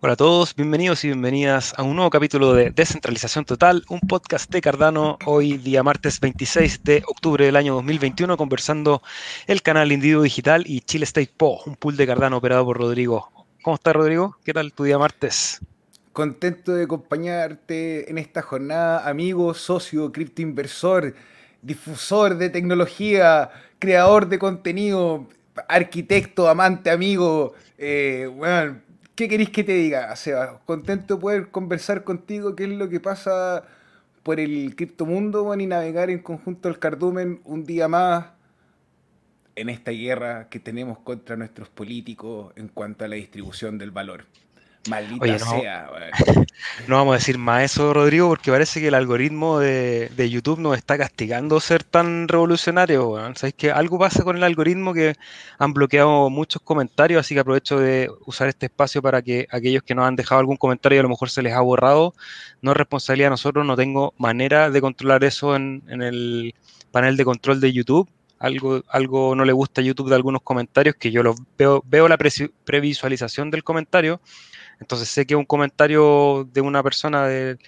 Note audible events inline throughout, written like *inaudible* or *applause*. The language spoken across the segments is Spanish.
Hola a todos, bienvenidos y bienvenidas a un nuevo capítulo de Descentralización Total, un podcast de Cardano, hoy día martes 26 de octubre del año 2021, conversando el canal Individuo Digital y Chile State Po, un pool de Cardano operado por Rodrigo. ¿Cómo estás Rodrigo? ¿Qué tal tu día martes? Contento de acompañarte en esta jornada, amigo, socio, criptoinversor, difusor de tecnología, creador de contenido, arquitecto, amante, amigo, eh, bueno, ¿Qué queréis que te diga, Seba? Contento de poder conversar contigo qué es lo que pasa por el criptomundo y navegar en conjunto al cardumen un día más en esta guerra que tenemos contra nuestros políticos en cuanto a la distribución del valor. Maldita sea. *laughs* No vamos a decir más eso, Rodrigo, porque parece que el algoritmo de, YouTube nos está castigando ser tan revolucionario. Sabéis que algo pasa con el algoritmo que han bloqueado muchos comentarios, así que aprovecho de usar este espacio para que aquellos que nos han dejado algún comentario y a lo mejor se les ha borrado, no es responsabilidad de nosotros, no tengo manera de controlar eso en, el panel de control de YouTube algo, algo no le gusta a YouTube de algunos comentarios, que yo los veo, veo la previsualización del comentario, entonces sé que un comentario de una persona del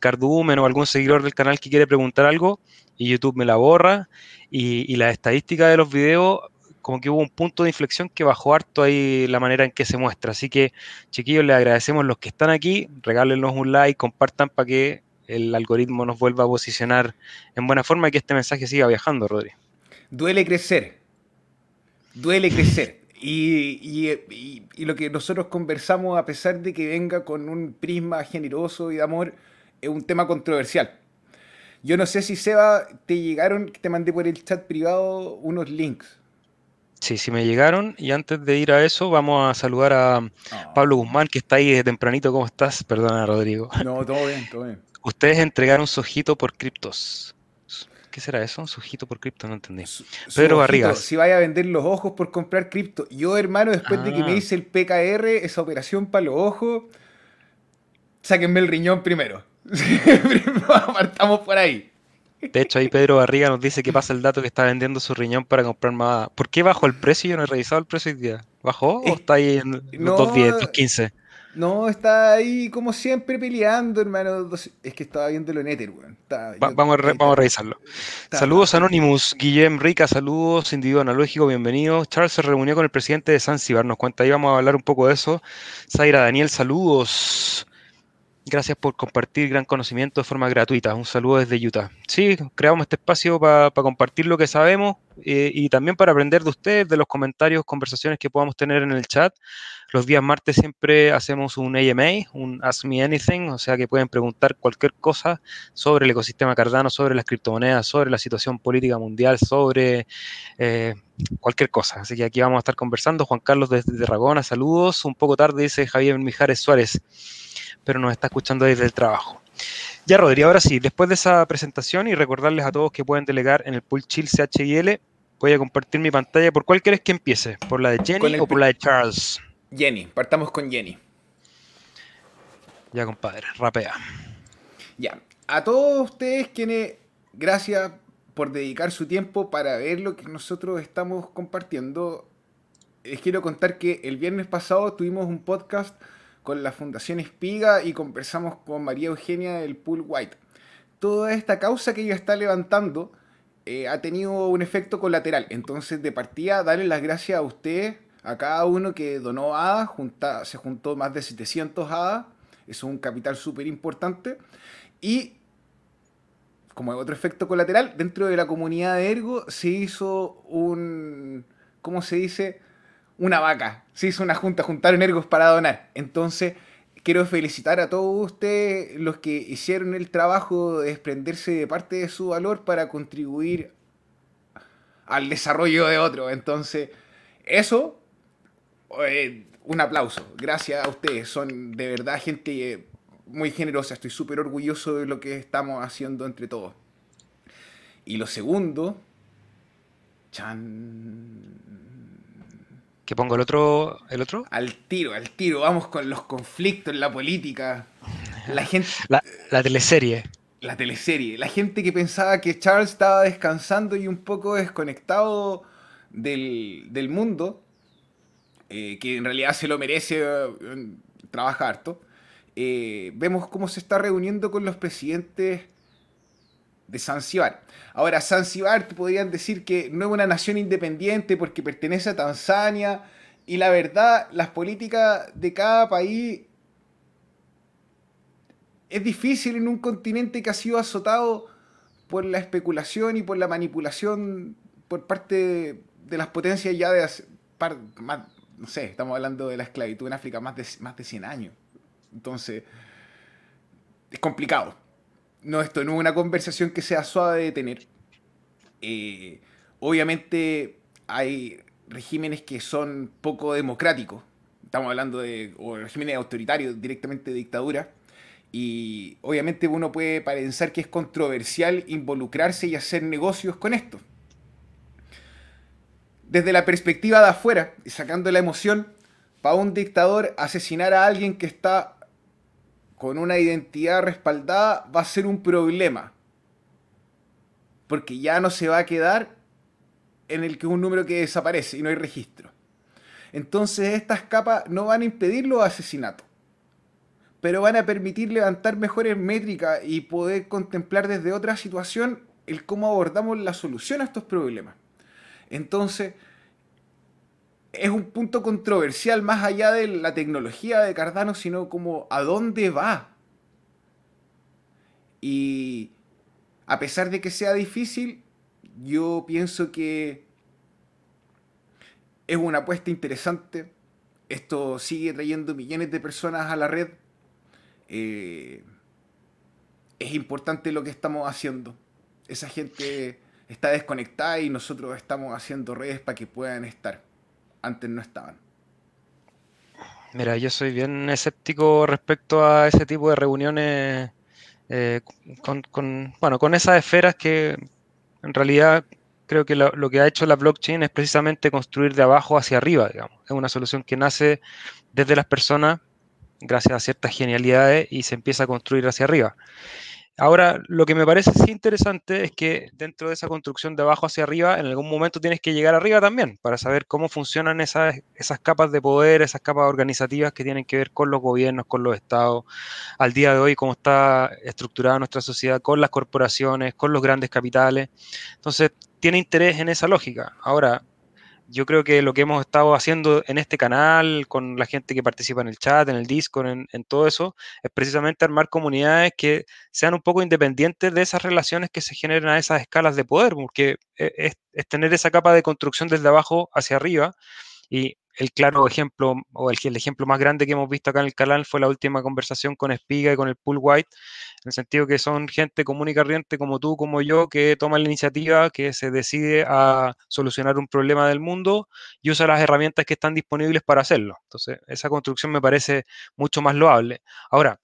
cardumen o algún seguidor del canal que quiere preguntar algo y YouTube me la borra y, la estadística de los videos como que hubo un punto de inflexión que bajó harto ahí la manera en que se muestra. Así que, chiquillos, les agradecemos los que están aquí, regálenos un like, compartan para que el algoritmo nos vuelva a posicionar en buena forma y que este mensaje siga viajando, Rodri. Duele crecer. Duele crecer. Y, lo que nosotros conversamos, a pesar de que venga con un prisma generoso y de amor, es un tema controversial. Yo no sé si Seba te llegaron, te mandé por el chat privado unos links. Sí, sí me llegaron. Y antes de ir a eso, vamos a saludar a ah. Pablo Guzmán, que está ahí de tempranito. ¿Cómo estás? Perdona, Rodrigo. No, todo bien, todo bien. *laughs* Ustedes entregaron su ojito por criptos. ¿Qué será eso? ¿Un sujito por cripto? No entendí. Pedro Barrigas. Si vaya a vender los ojos por comprar cripto. Yo, hermano, después de que me ah. hice el PKR, esa operación para los ojos, sáquenme el riñón primero. *laughs* Partamos por ahí. De hecho, ahí Pedro Barriga nos dice que pasa el dato que está vendiendo su riñón para comprar más. ¿Por qué bajó el precio? Yo no he revisado el precio hoy día. ¿Bajó o está ahí en los 2.10, 2.15? No, está ahí como siempre peleando, hermano. Es que estaba viéndolo en Ether, weón. vamos, a vamos a revisarlo. saludos Anonymous, Guillem Rica, saludos, individuo analógico, bienvenido. Charles se reunió con el presidente de Zanzibar, nos cuenta ahí, vamos a hablar un poco de eso. Zaira Daniel, saludos. Gracias por compartir gran conocimiento de forma gratuita. Un saludo desde Utah. Sí, creamos este espacio para compartir lo que sabemos eh, y también para aprender de ustedes, de los comentarios, conversaciones que podamos tener en el chat. Los días martes siempre hacemos un AMA, un Ask Me Anything, o sea que pueden preguntar cualquier cosa sobre el ecosistema Cardano, sobre las criptomonedas, sobre la situación política mundial, sobre eh, cualquier cosa. Así que aquí vamos a estar conversando. Juan Carlos desde Tarragona, saludos. Un poco tarde dice Javier Mijares Suárez, pero nos está escuchando desde el trabajo. Ya, Rodri, ahora sí, después de esa presentación y recordarles a todos que pueden delegar en el pool Chill CHIL, voy a compartir mi pantalla. ¿Por cuál quieres que empiece? ¿Por la de Jenny o por la de Charles? Jenny, partamos con Jenny. Ya, compadre, rapea. Ya, a todos ustedes quienes, gracias por dedicar su tiempo para ver lo que nosotros estamos compartiendo. Les quiero contar que el viernes pasado tuvimos un podcast con la Fundación Espiga y conversamos con María Eugenia del Pool White. Toda esta causa que ella está levantando eh, ha tenido un efecto colateral. Entonces, de partida, darle las gracias a ustedes, a cada uno que donó ADA, se juntó más de 700 ADA, eso es un capital súper importante. Y, como otro efecto colateral, dentro de la comunidad de Ergo se hizo un, ¿cómo se dice? Una vaca. Se hizo una junta, juntaron ergos para donar. Entonces, quiero felicitar a todos ustedes los que hicieron el trabajo de desprenderse de parte de su valor para contribuir al desarrollo de otro. Entonces, eso, eh, un aplauso. Gracias a ustedes. Son de verdad gente muy generosa. Estoy súper orgulloso de lo que estamos haciendo entre todos. Y lo segundo, chan ¿Que pongo el otro, el otro? Al tiro, al tiro. Vamos con los conflictos la política. La gente. *laughs* La, teleserie. La teleserie. La gente que pensaba que Charles estaba descansando y un poco desconectado del, mundo. Eh, que en realidad se lo merece. trabaja harto, eh, vemos cómo se está reuniendo con los presidentes de Zanzibar. Ahora, Zanzibar podrían decir que no es una nación independiente porque pertenece a Tanzania, y la verdad, las políticas de cada país es difícil en un continente que ha sido azotado por la especulación y por la manipulación por parte de las potencias ya de hace, no sé, estamos hablando de la esclavitud en África más de, más de 100 años. Entonces, es complicado. No, esto no es una conversación que sea suave de tener. Eh, obviamente hay regímenes que son poco democráticos. Estamos hablando de regímenes autoritarios, directamente de dictadura. Y obviamente uno puede pensar que es controversial involucrarse y hacer negocios con esto. Desde la perspectiva de afuera, sacando la emoción, para un dictador asesinar a alguien que está con una identidad respaldada va a ser un problema. Porque ya no se va a quedar en el que es un número que desaparece y no hay registro. Entonces estas capas no van a impedir los asesinatos pero van a permitir levantar mejores métricas y poder contemplar desde otra situación el cómo abordamos la solución a estos problemas. Entonces, es un punto controversial más allá de la tecnología de Cardano, sino como a dónde va. Y a pesar de que sea difícil, yo pienso que es una apuesta interesante. Esto sigue trayendo millones de personas a la red eh, es importante lo que estamos haciendo. Esa gente está desconectada y nosotros estamos haciendo redes para que puedan estar. Antes no estaban. Mira, yo soy bien escéptico respecto a ese tipo de reuniones eh, con, bueno, con esas esferas que en realidad creo que lo, lo, que ha hecho la blockchain es precisamente construir de abajo hacia arriba, digamos. Es una solución que nace desde las personas gracias a ciertas genialidades y se empieza a construir hacia arriba. Ahora, lo que me parece sí interesante es que dentro de esa construcción de abajo hacia arriba, en algún momento tienes que llegar arriba también para saber cómo funcionan esas, esas capas de poder, esas capas organizativas que tienen que ver con los gobiernos, con los estados, al día de hoy, cómo está estructurada nuestra sociedad, con las corporaciones, con los grandes capitales. Entonces, tiene interés en esa lógica. Ahora, yo creo que lo que hemos estado haciendo en este canal, con la gente que participa en el chat, en el Discord, en, todo eso, es precisamente armar comunidades que sean un poco independientes de esas relaciones que se generan a esas escalas de poder, porque e, es, es tener esa capa de construcción desde abajo hacia arriba. Y el claro ejemplo, o el, ejemplo más grande que hemos visto acá en el canal fue la última conversación con Espiga y con el Pool White, en el sentido que son gente común y corriente como tú, como yo, que toma la iniciativa, que se decide a solucionar un problema del mundo y usa las herramientas que están disponibles para hacerlo. Entonces, esa construcción me parece mucho más loable. Ahora,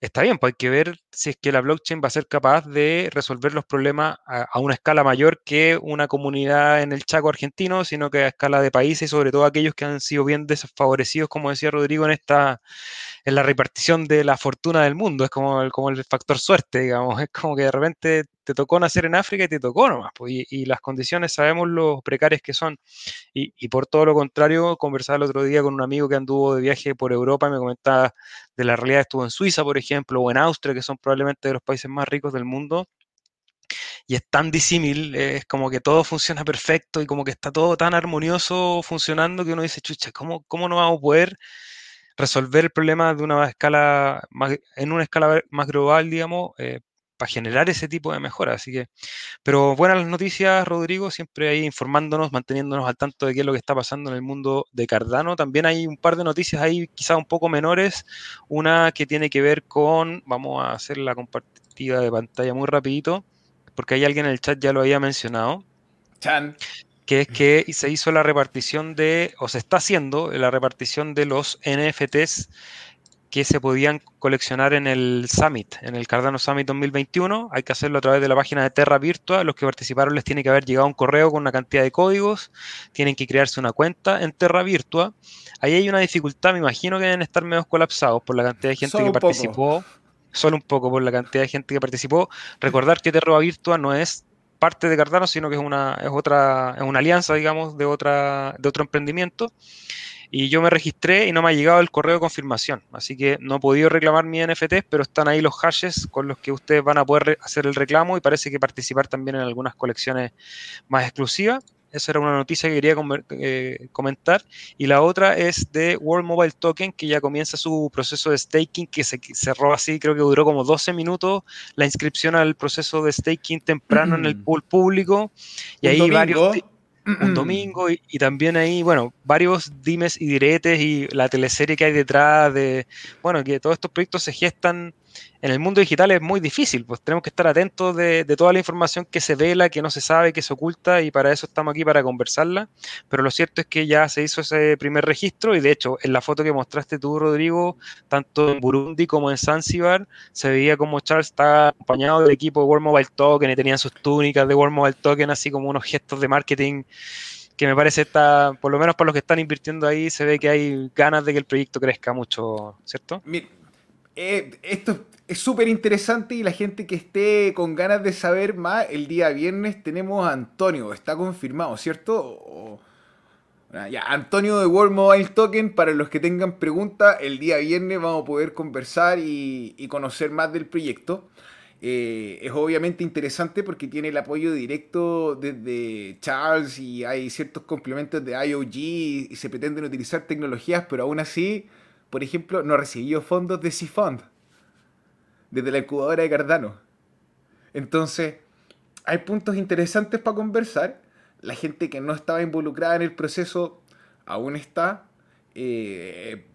Está bien, pues hay que ver si es que la blockchain va a ser capaz de resolver los problemas a, una escala mayor que una comunidad en el Chaco argentino, sino que a escala de países sobre todo aquellos que han sido bien desfavorecidos, como decía Rodrigo, en esta en la repartición de la fortuna del mundo. Es como el, como el factor suerte, digamos. *laughs* Es como que de repente te tocó nacer en África y te tocó nomás. Pues, y, las condiciones sabemos lo precarias que son. Y, y, por todo lo contrario, conversaba el otro día con un amigo que anduvo de viaje por Europa y me comentaba de la realidad estuvo en Suiza, por ejemplo, o en Austria, que son probablemente de los países más ricos del mundo. Y es tan disímil, es como que todo funciona perfecto y como que está todo tan armonioso funcionando que uno dice, chucha, ¿cómo, cómo no vamos a poder resolver el problema de una escala en una escala más global, digamos, eh, para generar ese tipo de mejora. Así que, pero buenas las noticias, Rodrigo, siempre ahí informándonos, manteniéndonos al tanto de qué es lo que está pasando en el mundo de Cardano. También hay un par de noticias ahí, quizás un poco menores. Una que tiene que ver con, vamos a hacer la compartida de pantalla muy rapidito, porque hay alguien en el chat ya lo había mencionado. Chan que es que se hizo la repartición de, o se está haciendo la repartición de los NFTs que se podían coleccionar en el Summit, en el Cardano Summit 2021. Hay que hacerlo a través de la página de Terra Virtua. Los que participaron les tiene que haber llegado un correo con una cantidad de códigos. Tienen que crearse una cuenta en Terra Virtua. Ahí hay una dificultad, me imagino que deben estar medio colapsados por la cantidad de gente que participó. Solo un poco por la cantidad de gente que participó. Recordar que Terra Virtua no es parte de Cardano, sino que es una, es otra, es una alianza, digamos, de, otra, de otro emprendimiento. Y yo me registré y no me ha llegado el correo de confirmación. Así que no he podido reclamar mi NFT, pero están ahí los hashes con los que ustedes van a poder hacer el reclamo y parece que participar también en algunas colecciones más exclusivas. Esa era una noticia que quería eh, comentar. Y la otra es de World Mobile Token, que ya comienza su proceso de staking, que se cerró así, creo que duró como 12 minutos la inscripción al proceso de staking temprano en el pool público. Y ahí varios un domingo y, también ahí, bueno, varios dimes y diretes y la teleserie que hay detrás de, bueno, que todos estos proyectos se gestan en el mundo digital es muy difícil, pues tenemos que estar atentos de, toda la información que se vela, que no se sabe, que se oculta y para eso estamos aquí para conversarla, pero lo cierto es que ya se hizo ese primer registro y de hecho en la foto que mostraste tú, Rodrigo, tanto en Burundi como en Zanzibar, se veía como Charles estaba acompañado del equipo de World Mobile Token y tenían sus túnicas de World Mobile Token, así como unos gestos de marketing que me parece está, por lo menos por los que están invirtiendo ahí, se ve que hay ganas de que el proyecto crezca mucho, ¿cierto? Eh, esto es súper interesante y la gente que esté con ganas de saber más, el día viernes tenemos a Antonio, está confirmado, ¿cierto? ya, Antonio de World Mobile Token, para los que tengan preguntas, el día viernes vamos a poder conversar y, conocer más del proyecto. Eh, es obviamente interesante porque tiene el apoyo directo desde Charles y hay ciertos complementos de IOG y se pretenden utilizar tecnologías, pero aún así, por ejemplo, no recibió fondos de Fund desde la incubadora de Cardano. Entonces, hay puntos interesantes para conversar. La gente que no estaba involucrada en el proceso aún está. Eh,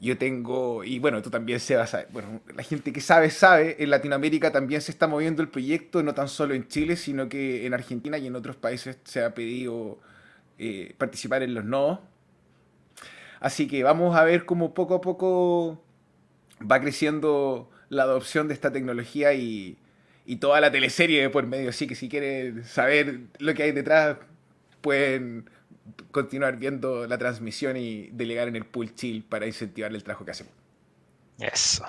yo tengo, y bueno, tú también se vas a bueno, la gente que sabe, sabe, en Latinoamérica también se está moviendo el proyecto, no tan solo en Chile, sino que en Argentina y en otros países se ha pedido eh, participar en los nodos. Así que vamos a ver cómo poco a poco va creciendo la adopción de esta tecnología y, toda la teleserie por medio. Así que si quieren saber lo que hay detrás, pueden continuar viendo la transmisión y delegar en el pool chill para incentivar el trabajo que hacemos. Eso.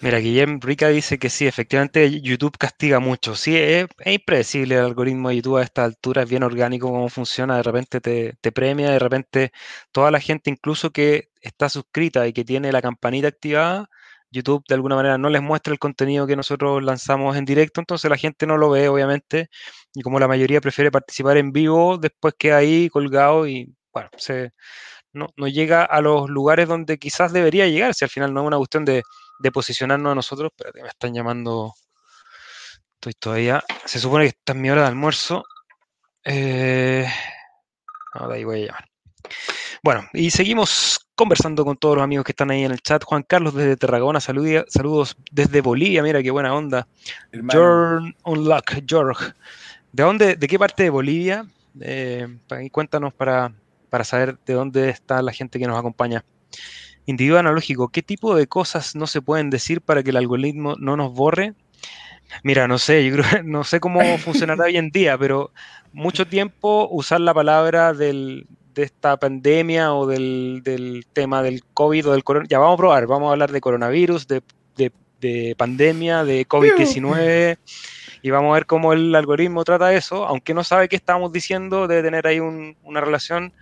Mira, Guillem Rica dice que sí, efectivamente YouTube castiga mucho. Sí, es, impredecible el algoritmo de YouTube a esta altura, es bien orgánico cómo funciona, de repente te, te, premia, de repente toda la gente, incluso que está suscrita y que tiene la campanita activada, YouTube de alguna manera no les muestra el contenido que nosotros lanzamos en directo, entonces la gente no lo ve, obviamente, y como la mayoría prefiere participar en vivo, después queda ahí colgado y, bueno, se, no, llega a los lugares donde quizás debería llegar, si al final no es una cuestión de, posicionarnos a nosotros, pero me están llamando, estoy todavía, se supone que está en mi hora de almuerzo, eh, ahí voy a llamar. Bueno, y seguimos conversando con todos los amigos que están ahí en el chat. Juan Carlos desde Tarragona, saludos desde Bolivia, mira qué buena onda. Jorn Unlock, George. ¿De dónde, de qué parte de Bolivia? Eh, cuéntanos para, para saber de dónde está la gente que nos acompaña. Individuo analógico, ¿qué tipo de cosas no se pueden decir para que el algoritmo no nos borre? Mira, no sé, yo creo, no sé cómo *laughs* funcionará hoy en día, pero mucho tiempo usar la palabra del, de esta pandemia o del, tema del COVID o del coronavirus. Ya vamos a probar, vamos a hablar de coronavirus, de, pandemia, de COVID-19 y vamos a ver cómo el algoritmo trata eso, aunque no sabe qué estamos diciendo, debe tener ahí una relación.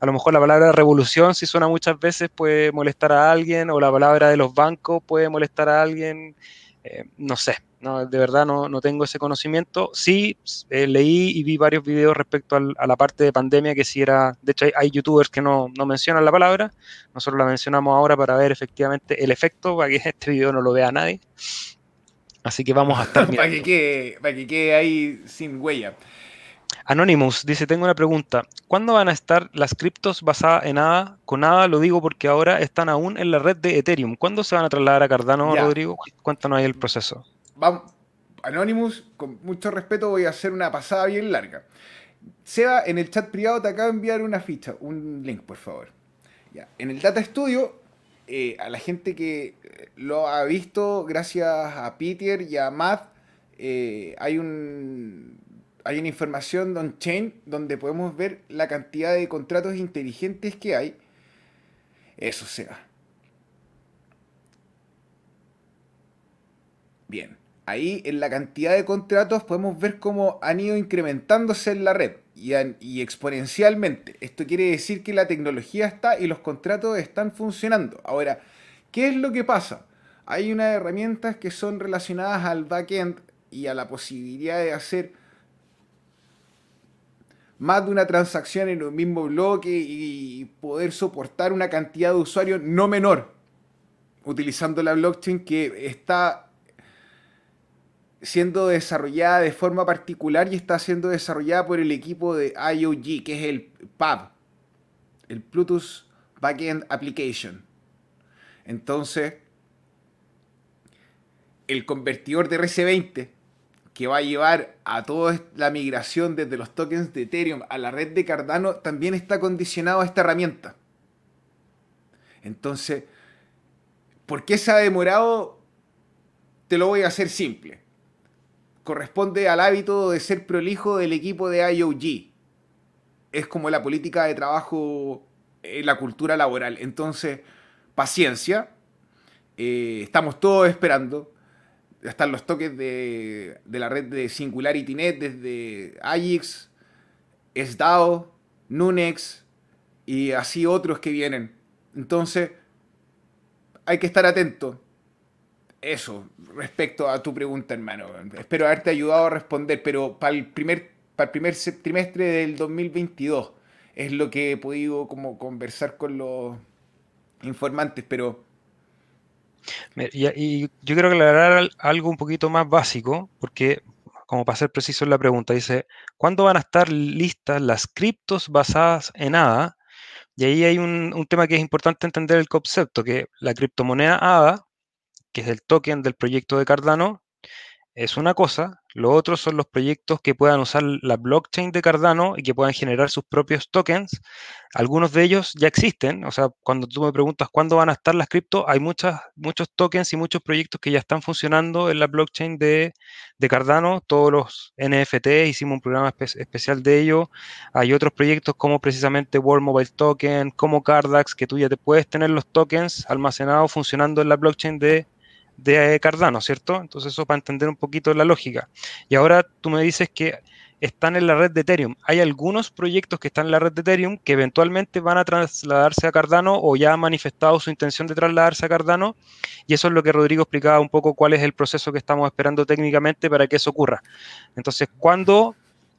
A lo mejor la palabra revolución, si suena muchas veces, puede molestar a alguien, o la palabra de los bancos puede molestar a alguien, eh, no sé, no, de verdad no, no tengo ese conocimiento. Sí, eh, leí y vi varios videos respecto a la parte de pandemia que sí era, de hecho hay, youtubers que no, no, mencionan la palabra, nosotros la mencionamos ahora para ver efectivamente el efecto, para que *laughs* este video no lo vea nadie. Así que vamos a estar... *laughs* para, que quede, para que quede ahí sin huella. Anonymous dice, tengo una pregunta. ¿Cuándo van a estar las criptos basadas en ADA? Con ADA lo digo porque ahora están aún en la red de Ethereum. ¿Cuándo se van a trasladar a Cardano, Rodrigo? Cuéntanos ahí el proceso vamos, Anonymous, con mucho respeto voy a hacer una pasada bien larga. Seba, en el chat privado te acabo de enviar una ficha, un link, por favor. Ya. En el Data Studio, eh, a la gente que eh, lo ha visto, gracias a Peter y a Matt, eh, hay un hay una información de on-chain donde podemos ver la cantidad de contratos inteligentes que hay. Eso sea. Bien ahí en la cantidad de contratos podemos ver cómo han ido incrementándose en la red. Y, exponencialmente. Esto quiere decir que la tecnología está y los contratos están funcionando. Ahora, ¿qué es lo que pasa? Hay unas herramientas que son relacionadas al backend y a la posibilidad de hacer más de una transacción en un mismo bloque y poder soportar una cantidad de usuarios no menor utilizando la blockchain que está siendo desarrollada de forma particular y está siendo desarrollada por el equipo de IOG, que es el PAB, el Bluetooth Backend Application. Entonces, el convertidor de RC20 que va a llevar a toda la migración desde los tokens de Ethereum a la red de Cardano también está condicionado a esta herramienta. Entonces, ¿por qué se ha demorado? Te lo voy a hacer simple corresponde al hábito de ser prolijo del equipo de IOG. Es como la política de trabajo en la cultura laboral. Entonces, paciencia. Eh, estamos todos esperando. Están los toques de, la red de SingularityNet desde AIX, SDAO, Nunex y así otros que vienen. Entonces, hay que estar atento eso, respecto a tu pregunta, hermano. Espero haberte ayudado a responder, pero para el primer, para el primer trimestre del 2022 es lo que he podido como conversar con los informantes, pero... Y, yo quiero aclarar algo un poquito más básico, porque como para ser preciso en la pregunta, dice, ¿cuándo van a estar listas las criptos basadas en ADA? Y ahí hay un tema que es importante entender el concepto, que la criptomoneda ADA que es el token del proyecto de Cardano, es una cosa. Lo otro son los proyectos que puedan usar la blockchain de Cardano y que puedan generar sus propios tokens. Algunos de ellos ya existen. O sea, cuando tú me preguntas cuándo van a estar las cripto, hay muchas, muchos tokens y muchos proyectos que ya están funcionando en la blockchain de, Cardano. Todos los NFT, hicimos un programa especial de ello. Hay otros proyectos como precisamente World Mobile Token, como Cardax, que tú ya te puedes tener los tokens almacenados funcionando en la blockchain de de Cardano, ¿cierto? Entonces eso para entender un poquito la lógica. Y ahora tú me dices que están en la red de Ethereum. Hay algunos proyectos que están en la red de Ethereum que eventualmente van a trasladarse a Cardano o ya han manifestado su intención de trasladarse a Cardano. Y eso es lo que Rodrigo explicaba un poco cuál es el proceso que estamos esperando técnicamente para que eso ocurra. Entonces, cuando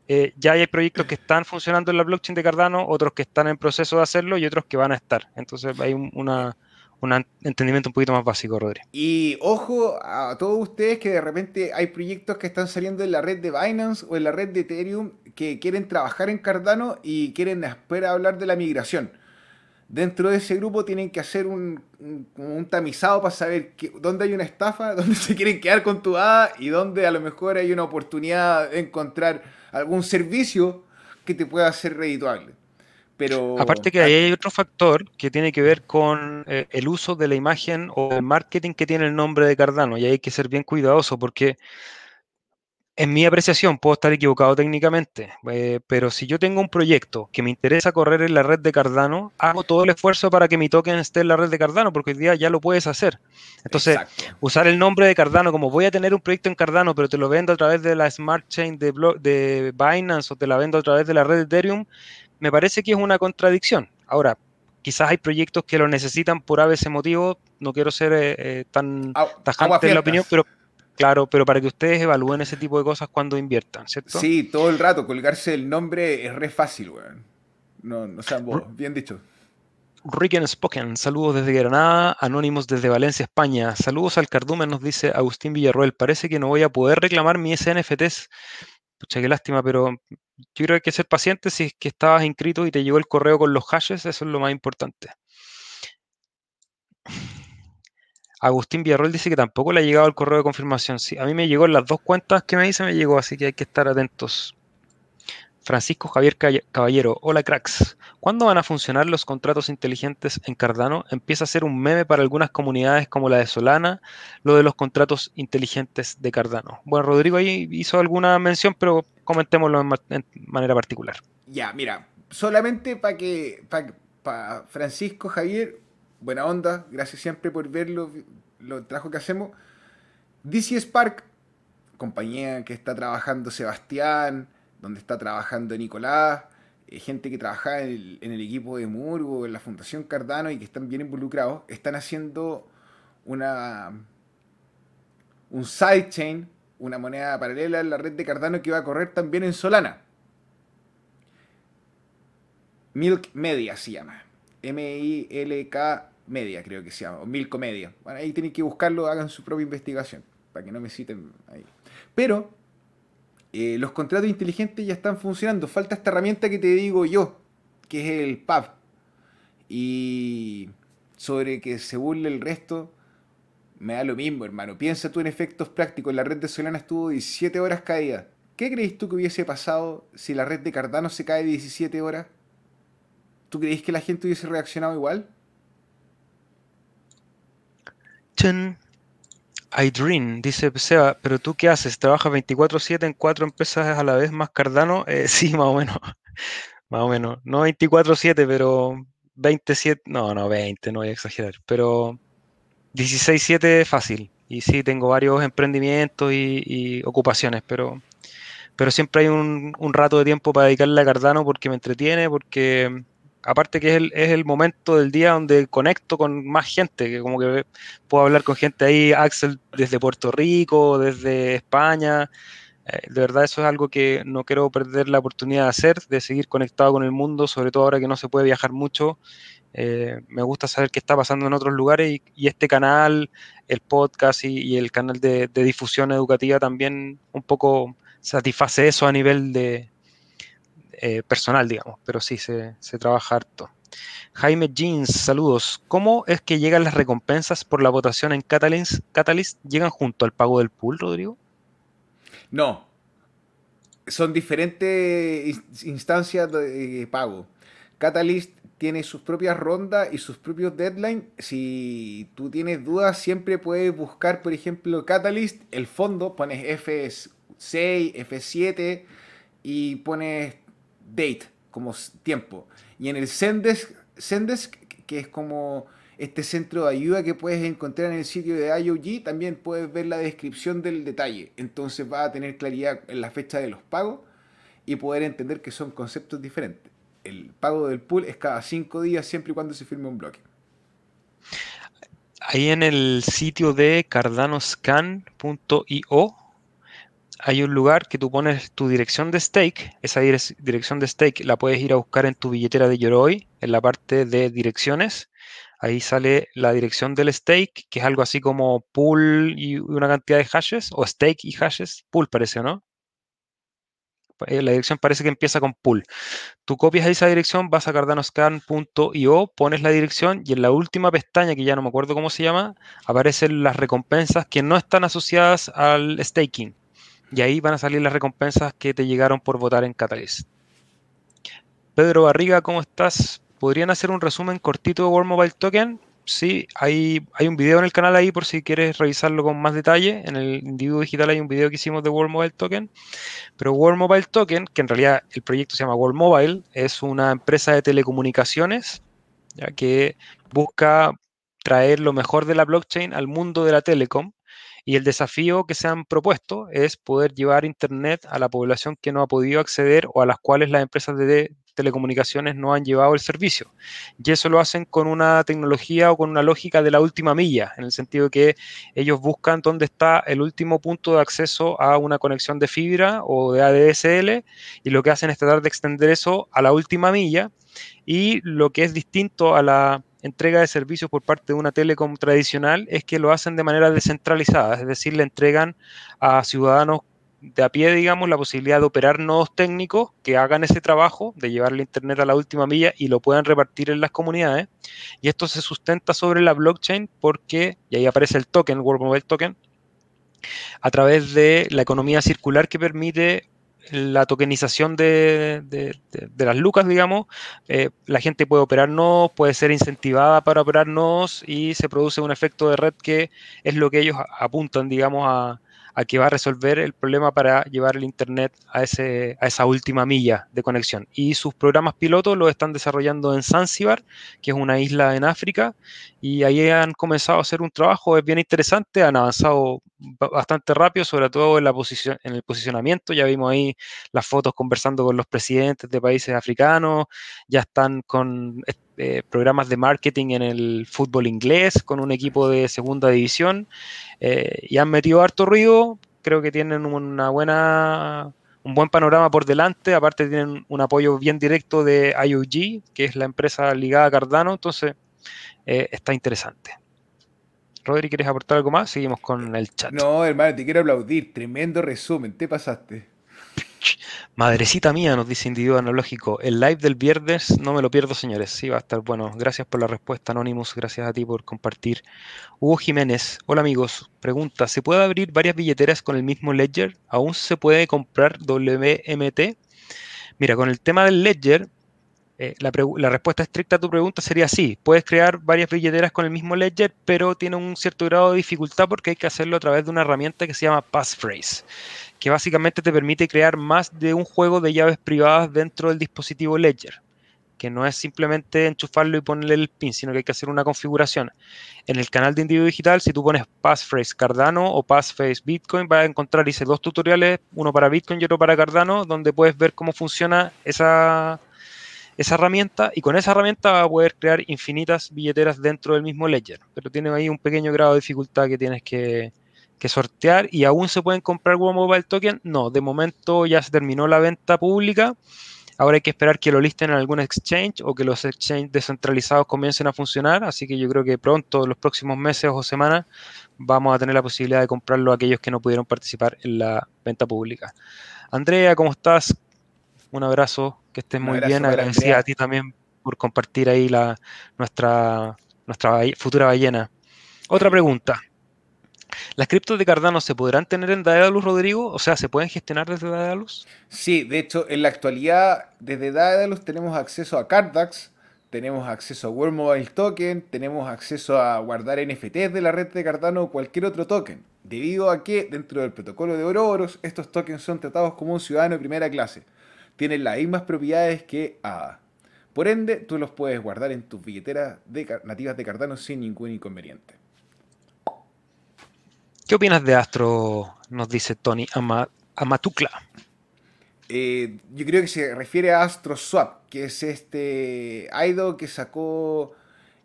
eh, ya hay proyectos que están funcionando en la blockchain de Cardano, otros que están en proceso de hacerlo y otros que van a estar. Entonces hay una, un entendimiento un poquito más básico, Rodri. Y ojo a todos ustedes que de repente hay proyectos que están saliendo en la red de Binance o en la red de Ethereum que quieren trabajar en Cardano y quieren esperar hablar de la migración. Dentro de ese grupo tienen que hacer un, un, tamizado para saber dónde hay una estafa, *laughs* dónde se quieren quedar con tu ADA y dónde a lo mejor hay una oportunidad de encontrar algún servicio que te pueda ser redituable. Aparte que ahí hay otro factor que tiene que ver con eh, el uso de la imagen o el marketing que tiene el nombre de Cardano. Y hay que ser bien cuidadoso porque en mi apreciación puedo estar equivocado técnicamente, eh, pero si yo tengo un proyecto que me interesa correr en la red de Cardano, hago todo el esfuerzo para que mi token esté en la red de Cardano, porque hoy día ya lo puedes hacer. Entonces, usar el nombre de Cardano como voy a tener un proyecto en Cardano, pero te lo vendo a través de la Smart Chain de, de Binance o te la vendo a través de la red de Ethereum, me parece que es una contradicción. Ahora, quizás hay proyectos que lo necesitan por ese motivo, no quiero ser eh, eh, tan tajante en la opinión, pero claro, pero para que ustedes evalúen ese tipo de cosas cuando inviertan, ¿cierto? Sí, todo el rato, colgarse el nombre es re fácil, weón. No, no sean vos, bien dicho. Ricken Spoken, saludos desde Granada, Anónimos desde Valencia, España. Saludos al Cardumen, nos dice Agustín Villarroel. Parece que no voy a poder reclamar mis NFTs. Qué lástima, pero yo creo que hay que ser paciente si es que estabas inscrito y te llegó el correo con los hashes, eso es lo más importante. Agustín Villarroel dice que tampoco le ha llegado el correo de confirmación. Sí, a mí me llegó en las dos cuentas que me dice, me llegó, así que hay que estar atentos. Francisco Javier Caballero, hola cracks. ¿Cuándo van a funcionar los contratos inteligentes en Cardano? Empieza a ser un meme para algunas comunidades como la de Solana, lo de los contratos inteligentes de Cardano. Bueno, Rodrigo ahí hizo alguna mención, pero comentémoslo en, manera particular. Ya, mira, solamente para que para Francisco Javier, buena onda, gracias siempre por ver lo, trabajo que hacemos. DC Spark, compañía que está trabajando Sebastián, donde está trabajando Nicolás, eh, gente que trabaja en el, equipo de Murgo, en la Fundación Cardano y que están bien involucrados, están haciendo una un sidechain, una moneda paralela en la red de Cardano que va a correr también en Solana. Milk Media se llama. M-I-L-K Media, creo que se llama. O Milk Media. Bueno, ahí tienen que buscarlo, hagan su propia investigación. Para que no me citen ahí. Pero eh, los contratos inteligentes ya están funcionando. Falta esta herramienta que te digo yo, que es el PUB. Y sobre que se burle el resto, me da lo mismo, hermano. Piensa tú en efectos prácticos. La red de Solana estuvo 17 horas caída. ¿Qué crees tú que hubiese pasado si la red de Cardano se cae 17 horas? ¿Tú crees que la gente hubiese reaccionado igual? I dream, dice Seba, pero tú qué haces? ¿Trabajas 24/7 en cuatro empresas a la vez más Cardano? Eh, *laughs* sí, más o menos. más o menos. No 24/7, pero 27, no, no, 20, no voy a exagerar, pero 16/7 fácil. Y sí, tengo varios emprendimientos y, ocupaciones, pero, pero siempre hay un, un, rato de tiempo para dedicarle a Cardano porque me entretiene, porque aparte que es el, es el, momento del día donde conecto con más gente, que como que puedo hablar con gente ahí, Axel desde Puerto Rico, desde España. Eh, de verdad eso es algo que no quiero perder la oportunidad de hacer, de seguir conectado con el mundo, sobre todo ahora que no se puede viajar mucho. Eh, me gusta saber qué está pasando en otros lugares y, este canal, el podcast y, el canal de, de difusión educativa también un poco satisface eso a nivel de, eh, personal, digamos, pero sí se, trabaja harto. Jaime Jeans, saludos. ¿Cómo es que llegan las recompensas por la votación en Catalyst? Catalyst ¿Llegan junto al pago del pool, Rodrigo? No. Son diferentes instancias de pago. Catalyst tiene sus propias rondas y sus propios deadlines. Si tú tienes dudas, siempre puedes buscar, por ejemplo, Catalyst, el fondo, pones F6, F7 y pones date, como tiempo. Y en el Sendesk, que es como este centro de ayuda que puedes encontrar en el sitio de IOG, también puedes ver la descripción del detalle. Entonces vas a tener claridad en la fecha de los pagos y poder entender que son conceptos diferentes. El pago del pool es cada cinco días siempre y cuando se firme un bloque. Ahí en el sitio de cardanoscan.io hay un lugar que tú pones tu dirección de stake, esa dirección de stake la puedes ir a buscar en tu billetera de Yoroi, en la parte de direcciones. Ahí sale la dirección del stake, que es algo así como pool y una cantidad de hashes, o stake y hashes, pool parece, ¿no? Eh, la dirección parece que empieza con pool. Tú copias esa dirección, vas a cardanoscan.io, pones la dirección y en la última pestaña, que ya no me acuerdo cómo se llama, aparecen las recompensas que no están asociadas al staking y ahí van a salir las recompensas que te llegaron por votar en Catalyst. Pedro Barriga, ¿cómo estás? ¿Podrían hacer un resumen cortito de World Mobile Token? Sí, hay, hay un video en el canal ahí por si quieres revisarlo con más detalle. En el individuo digital hay un video que hicimos de World Mobile Token. Pero World Mobile Token, que en realidad el proyecto se llama World Mobile, es una empresa de telecomunicaciones ya que busca traer lo mejor de la blockchain al mundo de la telecom y el desafío que se han propuesto es poder llevar Internet a la población que no ha podido acceder o a las cuales las empresas de telecomunicaciones no han llevado el servicio. Y eso lo hacen con una tecnología o con una lógica de la última milla, en el sentido que ellos buscan dónde está el último punto de acceso a una conexión de fibra o de ADSL y lo que hacen es tratar de extender eso a la última milla y lo que es distinto a la entrega de servicios por parte de una telecom tradicional es que lo hacen de manera descentralizada, es decir, le entregan a ciudadanos de a pie, digamos, la posibilidad de operar nodos técnicos que hagan ese trabajo de llevar el Internet a la última milla y lo puedan repartir en las comunidades. Y esto se sustenta sobre la blockchain porque, y ahí aparece el token, World Mobile Token, a través de la economía circular que permite la tokenización de, las lucas, digamos, eh, la gente puede operar nodos, puede ser incentivada para operar nodos y se produce un efecto de red que es lo que ellos apuntan, digamos, a, que va a resolver el problema para llevar el Internet a, ese, a esa última milla de conexión. Y sus programas pilotos los están desarrollando en Zanzibar, que es una isla en África, y ahí han comenzado a hacer un trabajo, es bien interesante, han avanzado bastante rápido, sobre todo en, la posición, en el posicionamiento. Ya vimos ahí las fotos conversando con los presidentes de países africanos, ya están con eh, programas de marketing en el fútbol inglés, con un equipo de segunda división, eh, y han metido harto ruido. Creo que tienen una buena un buen panorama por delante, aparte tienen un apoyo bien directo de IOG, que es la empresa ligada a Cardano, entonces eh, está interesante. Rodri, ¿quieres aportar algo más? Seguimos con el chat. No, hermano, te quiero aplaudir. Tremendo resumen. Te pasaste. Madrecita mía, nos dice Individuo Analógico. El live del viernes no me lo pierdo, señores. Sí, va a estar bueno. Gracias por la respuesta, Anonymous. Gracias a ti por compartir. Hugo Jiménez. Hola, amigos. Pregunta: ¿se puede abrir varias billeteras con el mismo Ledger? ¿Aún se puede comprar WMT? Mira, con el tema del Ledger, eh, la, respuesta estricta a tu pregunta sería sí, puedes crear varias billeteras con el mismo ledger, pero tiene un cierto grado de dificultad porque hay que hacerlo a través de una herramienta que se llama passphrase, que básicamente te permite crear más de un juego de llaves privadas dentro del dispositivo ledger, que no es simplemente enchufarlo y ponerle el pin, sino que hay que hacer una configuración. En el canal de Individuo Digital, si tú pones passphrase Cardano o passphrase Bitcoin, vas a encontrar hice dos tutoriales, uno para Bitcoin y otro para Cardano, donde puedes ver cómo funciona esa esa herramienta y con esa herramienta va a poder crear infinitas billeteras dentro del mismo ledger. Pero tiene ahí un pequeño grado de dificultad que tienes que, sortear y aún se pueden comprar One Mobile Token. No, de momento ya se terminó la venta pública. Ahora hay que esperar que lo listen en algún exchange o que los exchanges descentralizados comiencen a funcionar. Así que yo creo que pronto, los próximos meses o semanas, vamos a tener la posibilidad de comprarlo a aquellos que no pudieron participar en la venta pública. Andrea, ¿cómo estás? Un abrazo, que estés muy bien. Agradecida a ti también por compartir ahí la, nuestra, nuestra futura ballena. Otra pregunta. ¿Las criptos de Cardano se podrán tener en Daedalus, Rodrigo? O sea, ¿se pueden gestionar desde Daedalus? Sí, de hecho, en la actualidad, desde Daedalus tenemos acceso a Cardax, tenemos acceso a World Mobile Token, tenemos acceso a guardar NFTs de la red de Cardano o cualquier otro token, debido a que dentro del protocolo de Ouroboros estos tokens son tratados como un ciudadano de primera clase tienen las mismas propiedades que ADA. Por ende, tú los puedes guardar en tus billeteras nativas de Cardano sin ningún inconveniente. ¿Qué opinas de Astro? Nos dice Tony Amatukla. Eh, yo creo que se refiere a AstroSwap, que es este IDO que sacó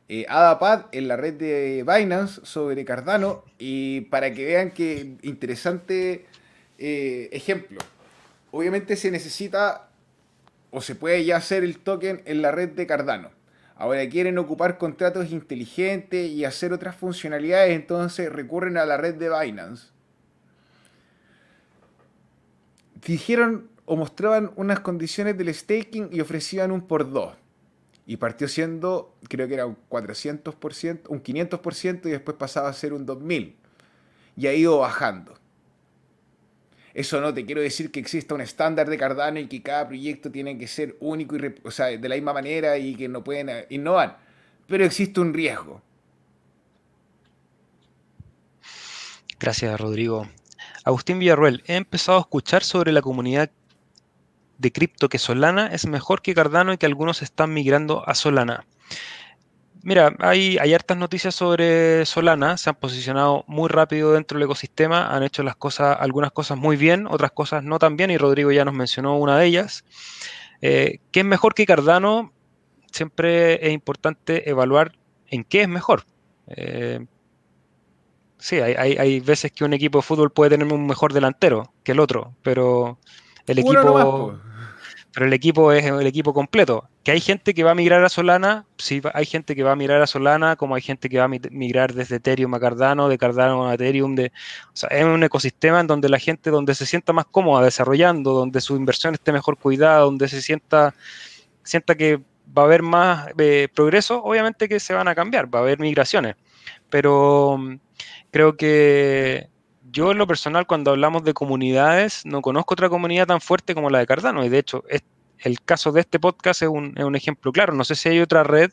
eh, AdaPad en la red de Binance sobre Cardano. Y para que vean que interesante eh, ejemplo obviamente se necesita o se puede ya hacer el token en la red de Cardano. Ahora quieren ocupar contratos inteligentes y hacer otras funcionalidades, entonces recurren a la red de Binance. Dijeron o mostraban unas condiciones del staking y ofrecían un por dos. Y partió siendo, creo que era un 400%, un 500% y después pasaba a ser un 2000. Y ha ido bajando. Eso no te quiero decir que exista un estándar de Cardano y que cada proyecto tiene que ser único y o sea, de la misma manera y que no pueden eh, innovar. Pero existe un riesgo. Gracias, Rodrigo. Agustín Villarruel, he empezado a escuchar sobre la comunidad de cripto que Solana es mejor que Cardano y que algunos están migrando a Solana. Mira, hay, hay hartas noticias sobre Solana, se han posicionado muy rápido dentro del ecosistema, han hecho las cosas, algunas cosas muy bien, otras cosas no tan bien, y Rodrigo ya nos mencionó una de ellas. Eh, ¿Qué es mejor que Cardano? Siempre es importante evaluar en qué es mejor. Eh, sí, hay, hay, veces que un equipo de fútbol puede tener un mejor delantero que el otro, pero el equipo pero el equipo es el equipo completo. Que hay gente que va a migrar a Solana, sí, hay gente que va a migrar a Solana, como hay gente que va a migrar desde Ethereum a Cardano, de Cardano a Ethereum, de, o sea, es un ecosistema en donde la gente, donde se sienta más cómoda desarrollando, donde su inversión esté mejor cuidada, donde se sienta, sienta que va a haber más eh, progreso, obviamente que se van a cambiar, va a haber migraciones, pero mm, creo que yo en lo personal, cuando hablamos de comunidades, no conozco otra comunidad tan fuerte como la de Cardano. Y de hecho, el caso de este podcast es un, ejemplo claro. No sé si hay otra red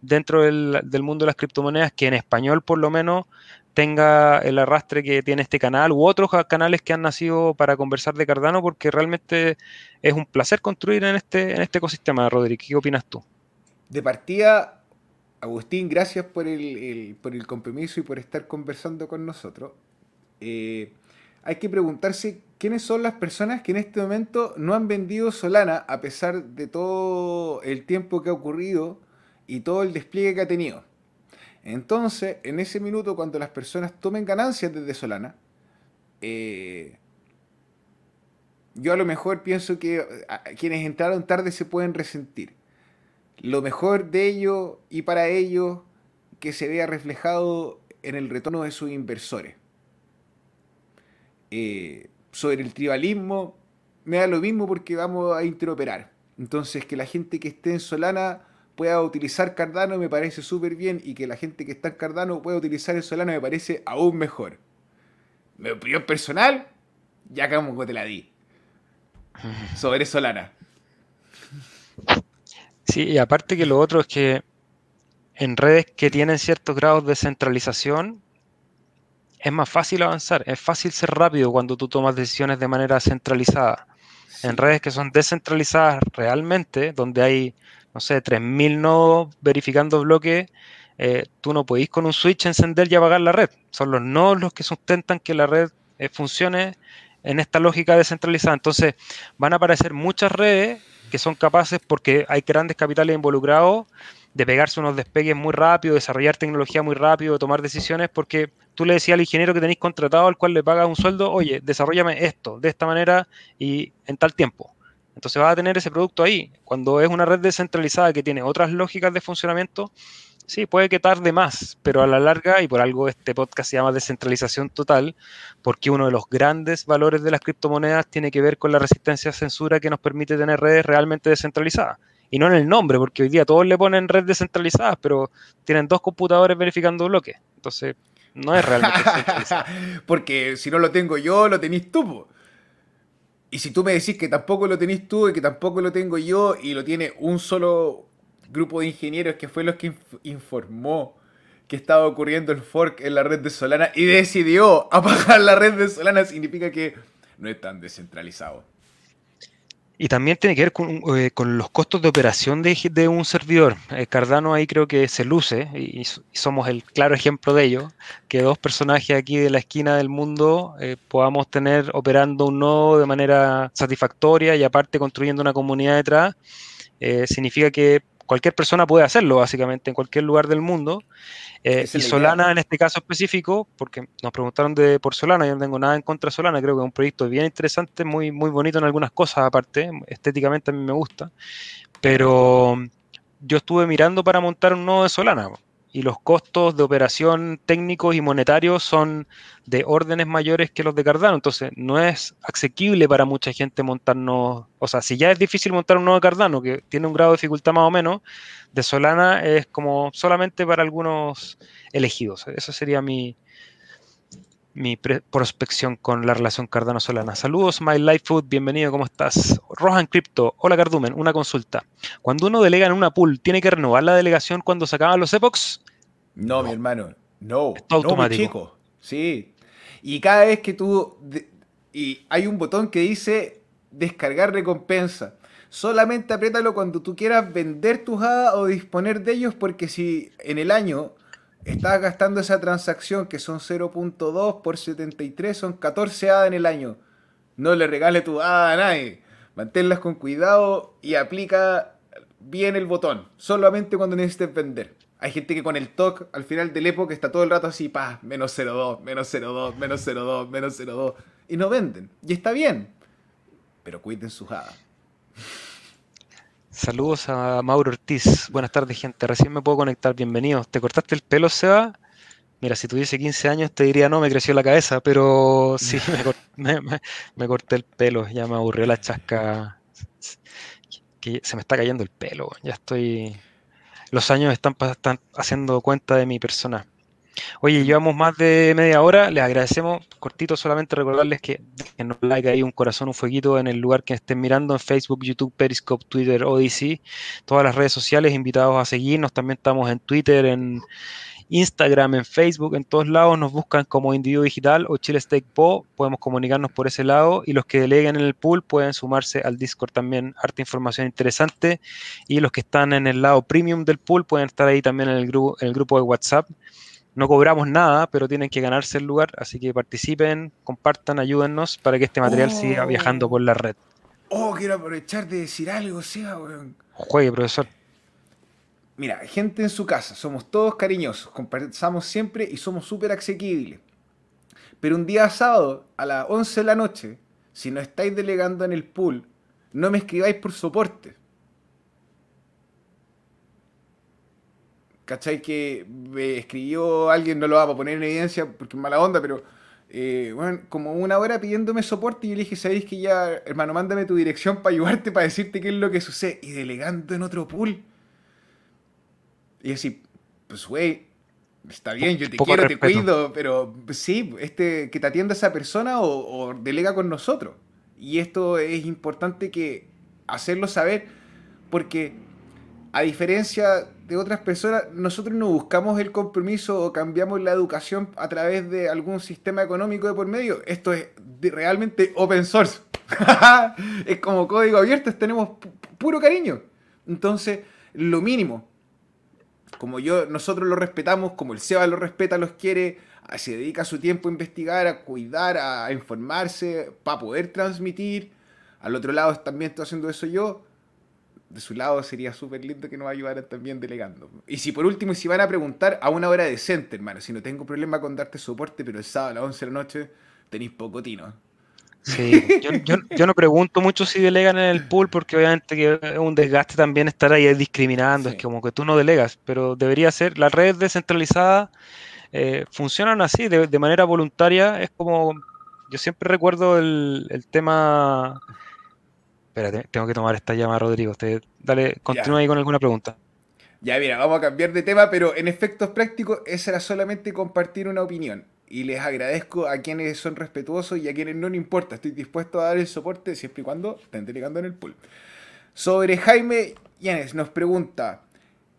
dentro del, mundo de las criptomonedas que en español por lo menos tenga el arrastre que tiene este canal u otros canales que han nacido para conversar de Cardano, porque realmente es un placer construir en este, en este ecosistema, Rodríguez. ¿Qué opinas tú? De partida, Agustín, gracias por el, por el compromiso y por estar conversando con nosotros. Eh, hay que preguntarse quiénes son las personas que en este momento no han vendido Solana a pesar de todo el tiempo que ha ocurrido y todo el despliegue que ha tenido. Entonces, en ese minuto, cuando las personas tomen ganancias desde Solana, eh, yo a lo mejor pienso que quienes entraron tarde se pueden resentir. Lo mejor de ellos y para ellos que se vea reflejado en el retorno de sus inversores. Eh, sobre el tribalismo, me da lo mismo porque vamos a interoperar. Entonces, que la gente que esté en Solana pueda utilizar Cardano me parece súper bien y que la gente que está en Cardano pueda utilizar el Solana me parece aún mejor. Mi opinión personal, ya como te la di. *laughs* Sobre Solana. Sí, y aparte que lo otro es que en redes que tienen ciertos grados de centralización, es más fácil avanzar, es fácil ser rápido cuando tú tomas decisiones de manera centralizada. En redes que son descentralizadas realmente, donde hay no sé, 3.000 nodos verificando bloques, eh, tú no podéis con un switch encender y apagar la red. Son los nodos los que sustentan que la red eh, funcione en esta lógica descentralizada. Entonces, van a aparecer muchas redes que son capaces, porque hay grandes capitales involucrados, de pegarse unos despegues muy rápido, desarrollar tecnología muy rápido, tomar decisiones, porque tú le decías al ingeniero que tenéis contratado, al cual le pagas un sueldo, oye, desarrollame esto de esta manera y en tal tiempo. Entonces va a tener ese producto ahí. Cuando es una red descentralizada que tiene otras lógicas de funcionamiento, sí, puede que tarde más, pero a la larga, y por algo este podcast se llama descentralización total, porque uno de los grandes valores de las criptomonedas tiene que ver con la resistencia a censura que nos permite tener redes realmente descentralizadas. Y no en el nombre, porque hoy día todos le ponen redes descentralizadas, pero tienen dos computadores verificando bloques. Entonces, no es realmente descentralizado. *laughs* porque si no lo tengo yo, lo tenéis tú. Y si tú me decís que tampoco lo tenés tú y que tampoco lo tengo yo y lo tiene un solo grupo de ingenieros que fue los que informó que estaba ocurriendo el fork en la red de Solana y decidió apagar la red de Solana, significa que no es tan descentralizado. Y también tiene que ver con, eh, los costos de operación de, un servidor. Eh, Cardano ahí creo que se luce, y, somos el claro ejemplo de ello, que dos personajes aquí de la esquina del mundo eh, podamos tener operando un nodo de manera satisfactoria y aparte construyendo una comunidad detrás, significa que cualquier persona puede hacerlo, básicamente, en cualquier lugar del mundo. Eh, y Solana en este caso específico, porque nos preguntaron de por Solana, yo no tengo nada en contra de Solana, creo que es un proyecto bien interesante, muy, muy bonito en algunas cosas aparte, estéticamente a mí me gusta, pero yo estuve mirando para montar un nodo de Solana y los costos de operación técnicos y monetarios son de órdenes mayores que los de Cardano. Entonces, no es asequible para mucha gente montarnos. O sea, si ya es difícil montar un nodo de Cardano, que tiene un grado de dificultad más o menos, de Solana es como solamente para algunos elegidos. Esa sería mi, mi prospección con la relación Cardano-Solana. Saludos, My Life Food, bienvenido, ¿cómo estás? Rohan Crypto, hola Cardumen, una consulta. Cuando uno delega en una pool, ¿tiene que renovar la delegación cuando se acaban los epochs? No, mi hermano, no. automático. chico. Sí. Y cada vez que tú... y hay un botón que dice descargar recompensa. Solamente apriétalo cuando tú quieras vender tus hadas o disponer de ellos porque si en el año estás gastando esa transacción que son 0.2 por 73, son 14 hadas en el año. No le regale tu hada a nadie. Manténlas con cuidado y aplica bien el botón. Solamente cuando necesites vender. Hay gente que con el TOC al final del época está todo el rato así, pa, menos 0.2, menos 0.2, menos 0.2, menos 0.2. Y no venden. Y está bien. Pero cuiden sus hadas. Saludos a Mauro Ortiz. Buenas tardes, gente. Recién me puedo conectar. Bienvenidos. ¿Te cortaste el pelo, Seba? Mira, si tuviese 15 años te diría no, me creció la cabeza, pero *laughs* sí, me, corté el pelo. Ya me aburrió la chasca. Que se me está cayendo el pelo. Ya estoy. Los años están, están haciendo cuenta de mi persona. Oye, llevamos más de media hora, les agradecemos, cortito solamente recordarles que dejen like ahí, un corazón, un fueguito en el lugar que estén mirando, en Facebook, YouTube, Periscope, Twitter, Odyssey, todas las redes sociales, invitados a seguirnos, también estamos en Twitter, en Instagram, en Facebook, en todos lados nos buscan como Individuo Digital o Chile Stake Po, podemos comunicarnos por ese lado y los que deleguen en el pool pueden sumarse al Discord también, harta información interesante y los que están en el lado premium del pool pueden estar ahí también en el, grupo, en el grupo de WhatsApp No cobramos nada, pero tienen que ganarse el lugar, así que participen, compartan, ayúdennos para que este material siga viajando por la red. Oh, quiero aprovechar de decir algo, Seba, weón. Juegue, profesor. Mira, gente en su casa, somos todos cariñosos, conversamos siempre y somos súper asequibles. Pero un día sábado, a las 11 de la noche, si no estáis delegando en el pool, no me escribáis por soporte. ¿Cachai? Que me escribió alguien, no lo va a poner en evidencia porque es mala onda, pero eh, bueno, como una hora pidiéndome soporte y yo le dije, ¿sabéis que ya, hermano, mándame tu dirección para ayudarte, para decirte qué es lo que sucede? Y delegando en otro pool. Y así, pues güey, está bien, yo te quiero, te cuido, pero sí, este, que te atienda esa persona o, o delega con nosotros. Y esto es importante que hacerlo saber porque a diferencia de otras personas, nosotros no buscamos el compromiso o cambiamos la educación a través de algún sistema económico de por medio. Esto es realmente open source. *laughs* es como código abierto, tenemos puro cariño. Entonces, lo mínimo, como yo, nosotros lo respetamos, como el SEBA lo respeta, los quiere, se dedica su tiempo a investigar, a cuidar, a informarse, para poder transmitir. Al otro lado también estoy haciendo eso yo de su lado sería súper lindo que nos ayudaran también delegando. Y si por último, si van a preguntar a una hora decente, hermano, si no tengo problema con darte soporte, pero el sábado a las 11 de la noche tenéis poco tino. Sí, *laughs* yo, no pregunto mucho si delegan en el pool porque obviamente que es un desgaste también estar ahí discriminando, es como que tú no delegas, pero debería ser, las redes descentralizadas eh, funcionan así, de, manera voluntaria, es como, yo siempre recuerdo el, el tema Espérate, tengo que tomar esta llamada, Rodrigo. Usted, dale, continúa ahí con alguna pregunta. Ya, mira, vamos a cambiar de tema, pero en efectos prácticos, esa era solamente compartir una opinión. Y les agradezco a quienes son respetuosos y a quienes no le importa. Estoy dispuesto a dar el soporte siempre y cuando estén delegando en el pool. Sobre Jaime Yanes nos pregunta,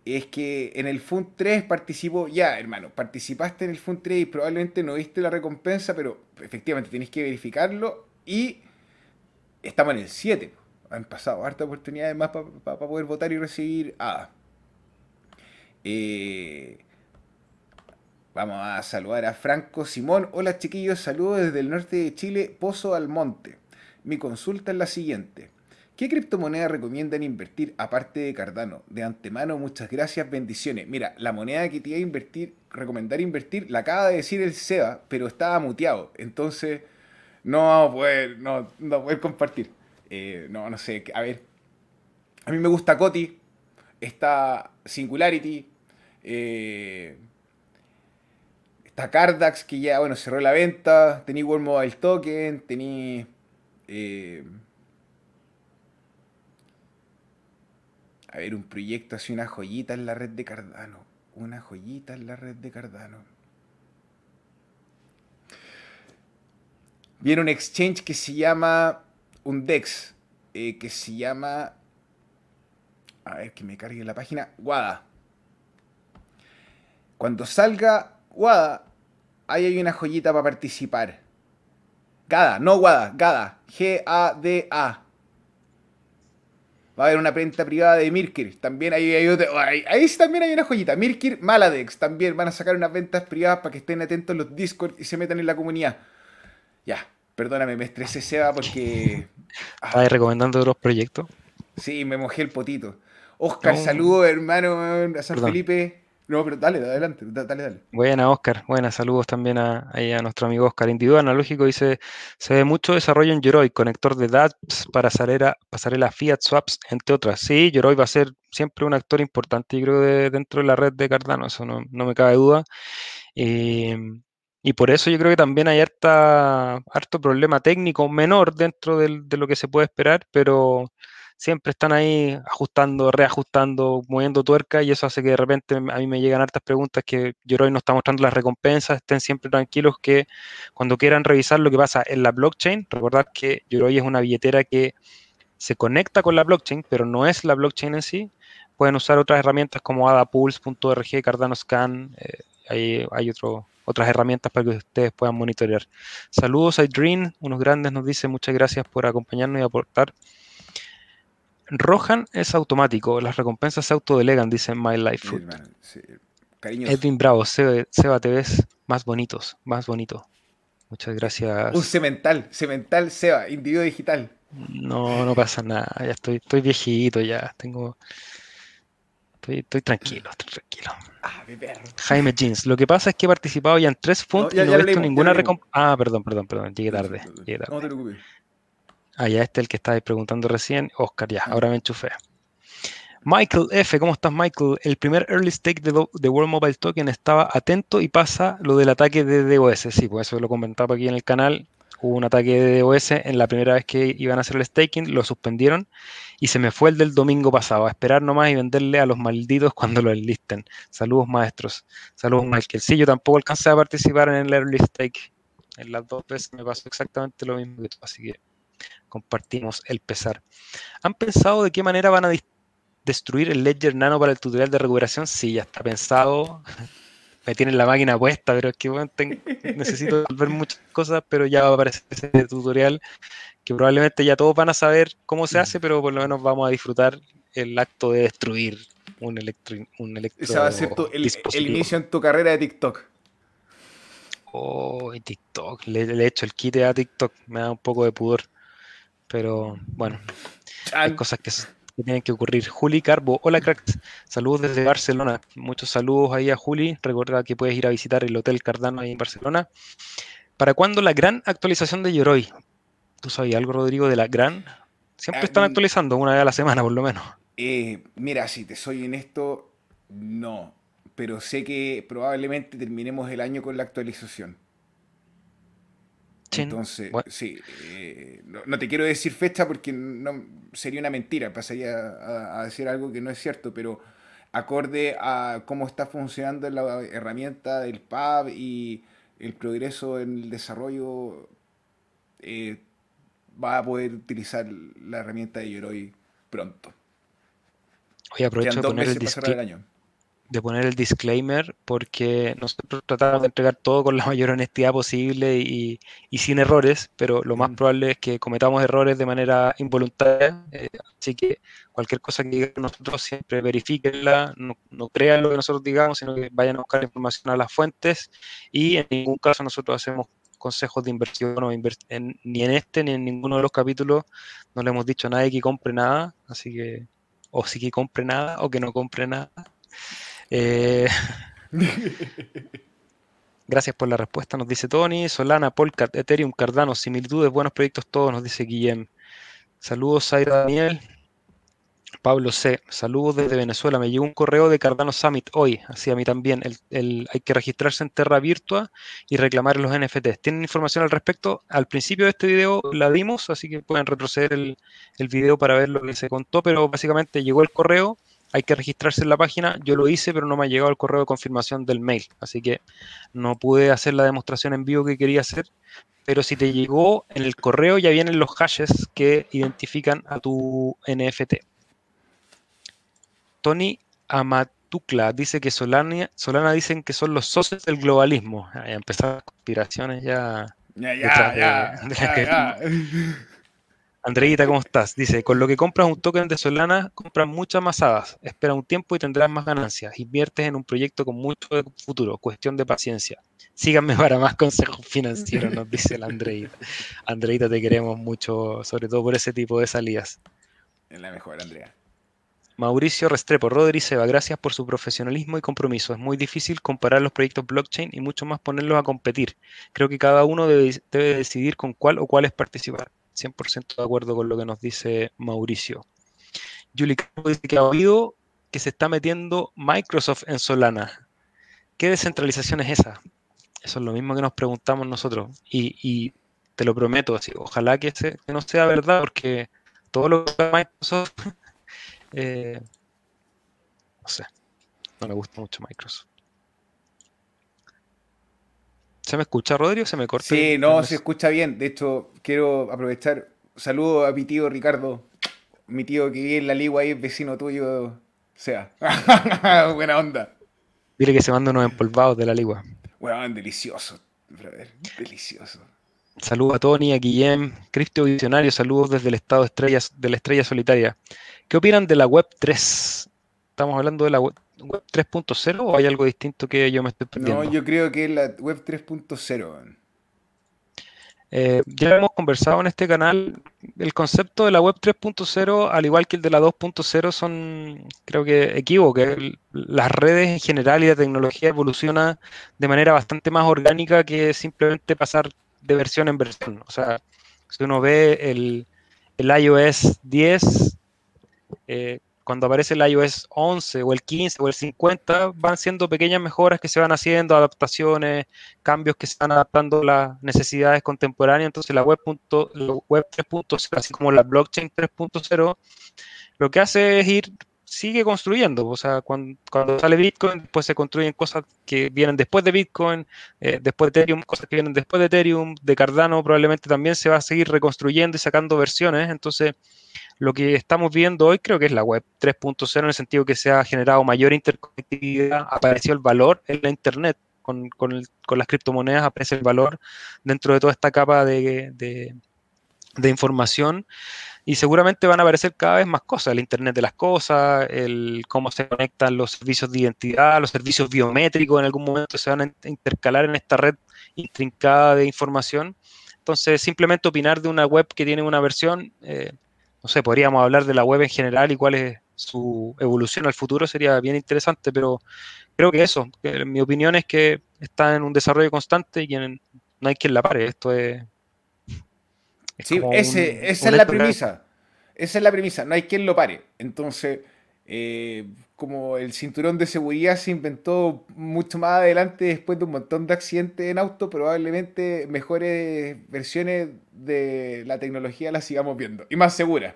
es que en el Fund 3 participó, ya hermano, participaste en el Fund 3 y probablemente no viste la recompensa, pero efectivamente tienes que verificarlo y estamos en el 7 han pasado hartas oportunidades más para poder votar y recibir A. Eh, vamos a saludar a Franco Simón. Hola chiquillos, saludos desde el norte de Chile, Pozo al Monte. Mi consulta es la siguiente. ¿Qué criptomoneda recomiendan invertir aparte de Cardano? De antemano, muchas gracias, bendiciones. Mira, la moneda que te iba a invertir, recomendar invertir, la acaba de decir el SEBA, pero estaba muteado. Entonces, no poder, no, no poder compartir. Eh, no, no sé, a ver. A mí me gusta Coti, está Singularity, eh, está que ya, bueno, cerró la venta, tení World Mobile Token, tení... Eh, a ver, un proyecto así, una joyita en la red de Cardano. Una joyita en la red de Cardano. Viene un exchange que se llama un DEX eh, que se llama. A ver que me cargue la página. Wada. Cuando salga Wada, ahí hay una joyita para participar. Gada, no Wada, Gada. G-A-D-A. Va a haber una prenda privada de Mirkir. También hay, hay ahí, ahí, también hay una joyita. Mirkir, Maladex. También van a sacar unas ventas privadas para que estén atentos los Discord y se metan en la comunidad. Ya. Perdóname, me estresé, Seba, porque. ¿Estás recomendando otros proyectos? Sí, me mojé el potito. Oscar, saludos, hermano, a San Felipe. No, pero dale, adelante, dale, dale. Buena, Oscar. Buenas, saludos también a, a nuestro amigo Oscar. Individuo analógico dice, se ve mucho desarrollo en Yoroi, conector de DApps para pasarela, pasarela Fiat Swaps, entre otras. Sí, Yoroi va a ser siempre un actor importante, yo creo, de, dentro de la red de Cardano, eso no, no me cabe duda. Y, y por eso yo creo que también hay harta, harto problema técnico menor dentro de lo que se puede esperar, pero siempre están ahí ajustando, reajustando, moviendo tuerca y eso hace que de repente a mí me llegan hartas preguntas que Yoroi no está mostrando las recompensas, estén siempre tranquilos que cuando quieran revisar lo que pasa en la blockchain, recordad que Yoroi es una billetera que se conecta con la blockchain, pero no es la blockchain en sí. Pueden usar otras herramientas como adapulse.org, Cardano Scan, eh, hay, hay otras herramientas para que ustedes puedan monitorear. Saludos a Dream, unos grandes nos dice muchas gracias por acompañarnos y aportar. Rohan es automático, las recompensas se autodelegan, dice My Life Food. cariños. Edwin Bravo, Seba, te ves más bonitos, más bonito. Muchas gracias. Un cemental, cemental Seba, individuo digital. No, no pasa nada, ya estoy, estoy viejito ya, tengo... Estoy, tranquilo, estoy tranquilo. Ah, mi perro. Jaime Jeans, lo que pasa es que he participado ya en tres fondos y no he visto ninguna recompensa. Ah, perdón, perdón, perdón, llegué tarde. Llegué tarde. No te preocupes. Ah, ya este es el que estaba preguntando recién. Oscar, ya, ahora me enchufé. Michael F., ¿cómo estás, Michael? El primer early stake de, de, World Mobile Token estaba atento y pasa lo del ataque de DOS. Sí, pues eso lo comentaba aquí en el canal. Hubo un ataque de DOS en la primera vez que iban a hacer el staking, lo suspendieron y se me fue el del domingo pasado. A esperar nomás y venderle a los malditos *laughs* cuando lo enlisten. Saludos, maestros. Saludos, Michael. Sí, yo tampoco alcancé a participar en el early stake. En las dos veces me pasó exactamente lo mismo que tú, así que compartimos el pesar. ¿Han pensado de qué manera van a destruir el Ledger Nano para el tutorial de recuperación, sí, ya está pensado. *laughs* Me tienen la máquina puesta, pero es que bueno, necesito ver muchas cosas, pero ya va a aparecer ese tutorial que probablemente ya todos van a saber cómo se hace, pero por lo menos vamos a disfrutar el acto de destruir un electro. Un electro Ese va a ser el, inicio en tu carrera de TikTok. Oh, TikTok. Le, le, he hecho el kit a TikTok. Me da un poco de pudor. Pero bueno, hay cosas que que tienen que ocurrir. Juli Carbo, hola cracks, saludos desde Barcelona. Muchos saludos ahí a Juli. Recuerda que puedes ir a visitar el Hotel Cardano ahí en Barcelona. ¿Para cuándo la gran actualización de Yoroi? ¿Tú sabías algo, Rodrigo, de la gran? Siempre ah, están actualizando una vez a la semana, por lo menos. Eh, mira, si te soy en esto, no. Pero sé que probablemente terminemos el año con la actualización. Entonces, sí, eh, no, te quiero decir fecha porque no sería una mentira, pasaría a, decir algo que no es cierto, pero acorde a cómo está funcionando la herramienta del PAB y el progreso en el desarrollo, eh, va a poder utilizar la herramienta de Yoroi pronto. Hoy aprovecho de poner el, año de poner el disclaimer porque nosotros tratamos de entregar todo con la *laughs* mayor honestidad posible y, sin errores, pero lo más mm. probable es que cometamos errores de manera involuntaria, eh, así que cualquier cosa que digan nosotros siempre verifíquenla, no, no, crean lo que nosotros digamos, sino que vayan a buscar información a las fuentes y en ningún caso nosotros hacemos consejos de inversión o ni en este ni en ninguno de los capítulos no le hemos dicho a nadie que compre nada, así que o sí que compre nada o que no compre nada. Eh, *laughs* gracias por la respuesta, nos dice Tony. Solana, Polkat, Ethereum, Cardano, similitudes, buenos proyectos todos, nos dice Guillem. Saludos, Zaira Daniel. Pablo C. Saludos desde Venezuela. Me llegó un correo de Cardano Summit hoy, así a mí también. hay que registrarse en Terra Virtua y reclamar los NFTs. ¿Tienen información al respecto? Al principio de este video la dimos, así que pueden retroceder el, el video para ver lo que se contó, pero básicamente llegó el correo hay que registrarse en la página. Yo lo hice, pero no me ha llegado el correo de confirmación del mail, así que no pude hacer la demostración en vivo que quería hacer. Pero si te llegó en el correo, ya vienen los hashes que identifican a tu NFT. Tony Amatukla dice que Solana, Solana dicen que son los socios del globalismo. Ya empezaron las conspiraciones ya. Ya, ya, ya, *laughs* Andreita, ¿cómo estás? Dice, con lo que compras un token de Solana, compras muchas más hadas. Espera un tiempo y tendrás más ganancias. Inviertes en un proyecto con mucho futuro. Cuestión de paciencia. Síganme *laughs* para más consejos financieros, nos dice la Andreita. *laughs* Andreita, te queremos mucho, sobre todo por ese tipo de salidas. Es la mejor, Andrea. Mauricio Restrepo, Rodri Seba, gracias por su profesionalismo y compromiso. Es muy difícil comparar los proyectos blockchain y mucho más ponerlos a competir. Creo que cada uno debe, debe decidir con cuál o cuáles participar. 100% de acuerdo con lo que nos dice Mauricio. Julie dice que ha oído que se está metiendo Microsoft en Solana. ¿Qué descentralización es esa? Eso es lo mismo que nos preguntamos nosotros. Y, te lo prometo, así, ojalá que, no sea verdad, porque todo lo que Microsoft, *laughs* eh, no sé, no me gusta mucho Microsoft. ¿Se me escucha, Rodrigo? ¿Se me corta? Sí, no, se escucha bien. De hecho, quiero aprovechar. Saludo a mi tío Ricardo, mi tío que vive en la Ligua ahí, vecino tuyo. O sea, *laughs* buena onda. Dile que se manda unos empolvados de la Ligua. Bueno, delicioso, brother. Delicioso. Saludos a Tony, a Guillem, Cripto Visionario, saludos desde el estado de, estrellas, de la estrella solitaria. ¿Qué opinan de la Web 3? ¿Estamos hablando de la web, 3.0 o hay algo distinto que yo me estoy perdiendo? No, yo creo que es la web 3.0. Eh, ya hemos conversado en este canal, el concepto de la web 3.0, al igual que el de la 2.0, son, creo que, equívocos. Las redes en general y la tecnología evoluciona de manera bastante más orgánica que simplemente pasar de versión en versión. O sea, si uno ve el, el iOS 10, eh, cuando aparece el iOS 11 o el 15 o el 50, van siendo pequeñas mejoras que se van haciendo, adaptaciones, cambios que se adaptando a las necesidades contemporáneas. Entonces la web, web 3.0, así como la blockchain 3.0, lo que hace es ir, sigue construyendo. O sea, cuando, sale Bitcoin, después se construyen cosas que vienen después de Bitcoin, eh, después de Ethereum, cosas que vienen después de Ethereum, de Cardano probablemente también se va a seguir reconstruyendo y sacando versiones. Entonces, lo que estamos viendo hoy creo que es la web 3.0 en el sentido que se ha generado mayor interconectividad, apareció el valor en la Internet, con, las criptomonedas aparece el valor dentro de toda esta capa de, información y seguramente van a aparecer cada vez más cosas, el Internet de las cosas, el cómo se conectan los servicios de identidad, los servicios biométricos en algún momento se van a intercalar en esta red intrincada de información. Entonces, simplemente opinar de una web que tiene una versión, eh, no sé, podríamos hablar de la web en general y cuál es su evolución al futuro, sería bien interesante, pero creo que eso, mi opinión es que está en un desarrollo constante y no hay quien la pare, esto es... sí, esa es la premisa, esa es la premisa, no hay quien lo pare, entonces... Eh, como el cinturón de seguridad se inventó mucho más adelante después de un montón de accidentes en auto, probablemente mejores versiones de la tecnología las sigamos viendo y más seguras.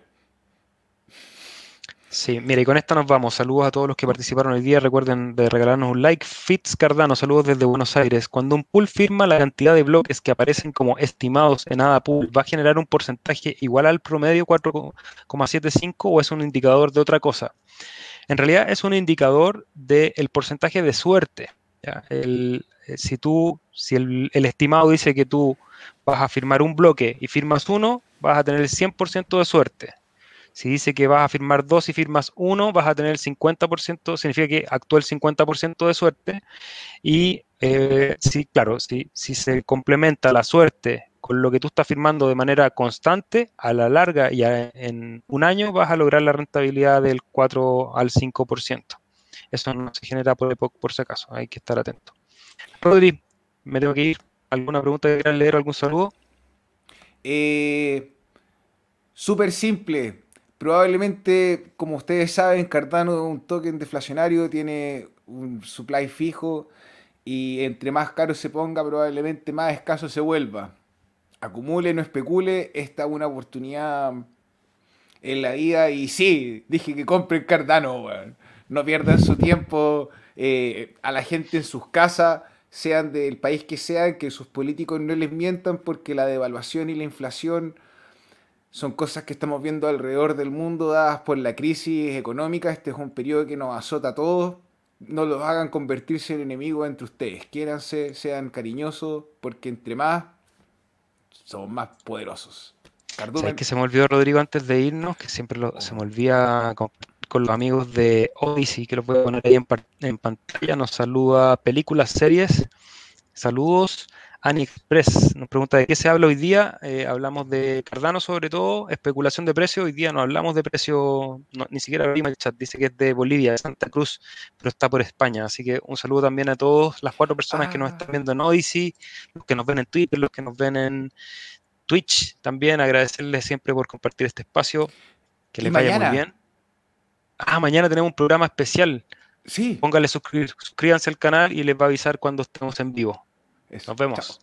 Sí, mira, y con esta nos vamos. Saludos a todos los que participaron hoy día. Recuerden de regalarnos un like. Fitz Cardano, saludos desde Buenos Aires. Cuando un pool firma, la cantidad de bloques que aparecen como estimados en ADA Pool va a generar un porcentaje igual al promedio 4,75 o es un indicador de otra cosa. En realidad es un indicador del porcentaje de suerte. Eh, si tú, si el, estimado dice que tú vas a firmar un bloque y firmas uno, vas a tener el 100% de suerte. Si dice que vas a firmar dos y firmas uno, vas a tener el 50%, significa que actúa el 50% de suerte. Y eh, sí, claro, si, se complementa la suerte con lo que tú estás firmando de manera constante, a la larga y en un año vas a lograr la rentabilidad del 4 al 5%. Eso no se genera por, por si acaso, hay que estar atento. Rodri, me tengo que ir. ¿Alguna pregunta que quieras leer? ¿Algún saludo? Eh, Súper simple. Probablemente, como ustedes saben, Cardano, un token deflacionario, tiene un supply fijo y entre más caro se ponga, probablemente más escaso se vuelva. Acumule, no especule, esta es una oportunidad en la vida y sí, dije que compren Cardano, no pierdan su tiempo eh, a la gente en sus casas, sean del país que sean, que sus políticos no les mientan porque la devaluación y la inflación son cosas que estamos viendo alrededor del mundo dadas por la crisis económica. Este es un periodo que nos azota a todos. No los hagan convertirse en enemigos entre ustedes. Quiéranse, sean cariñosos, porque entre más, somos más poderosos. ¿Sabes que se me olvidó, Rodrigo, antes de irnos? Que siempre se me olvida con, los amigos de Odyssey, que lo puedo poner ahí en, en pantalla. Nos saluda películas, series. Saludos. AniExpress nos pregunta de qué se habla hoy día. Eh, hablamos de Cardano sobre todo, especulación de precio. Hoy día no hablamos de precio, ni siquiera abrimos el chat, dice que es de Bolivia, de Santa Cruz, pero está por España. Así que un saludo también a todas las cuatro personas que nos están ah. viendo en Odyssey, los que nos ven en Twitter, los que nos ven en Twitch. También agradecerles siempre por compartir este espacio. Que les vaya muy bien. Ah, mañana tenemos un programa especial. Sí. Póngale suscríbanse al canal y les va a avisar cuando estemos en vivo. Nos vemos.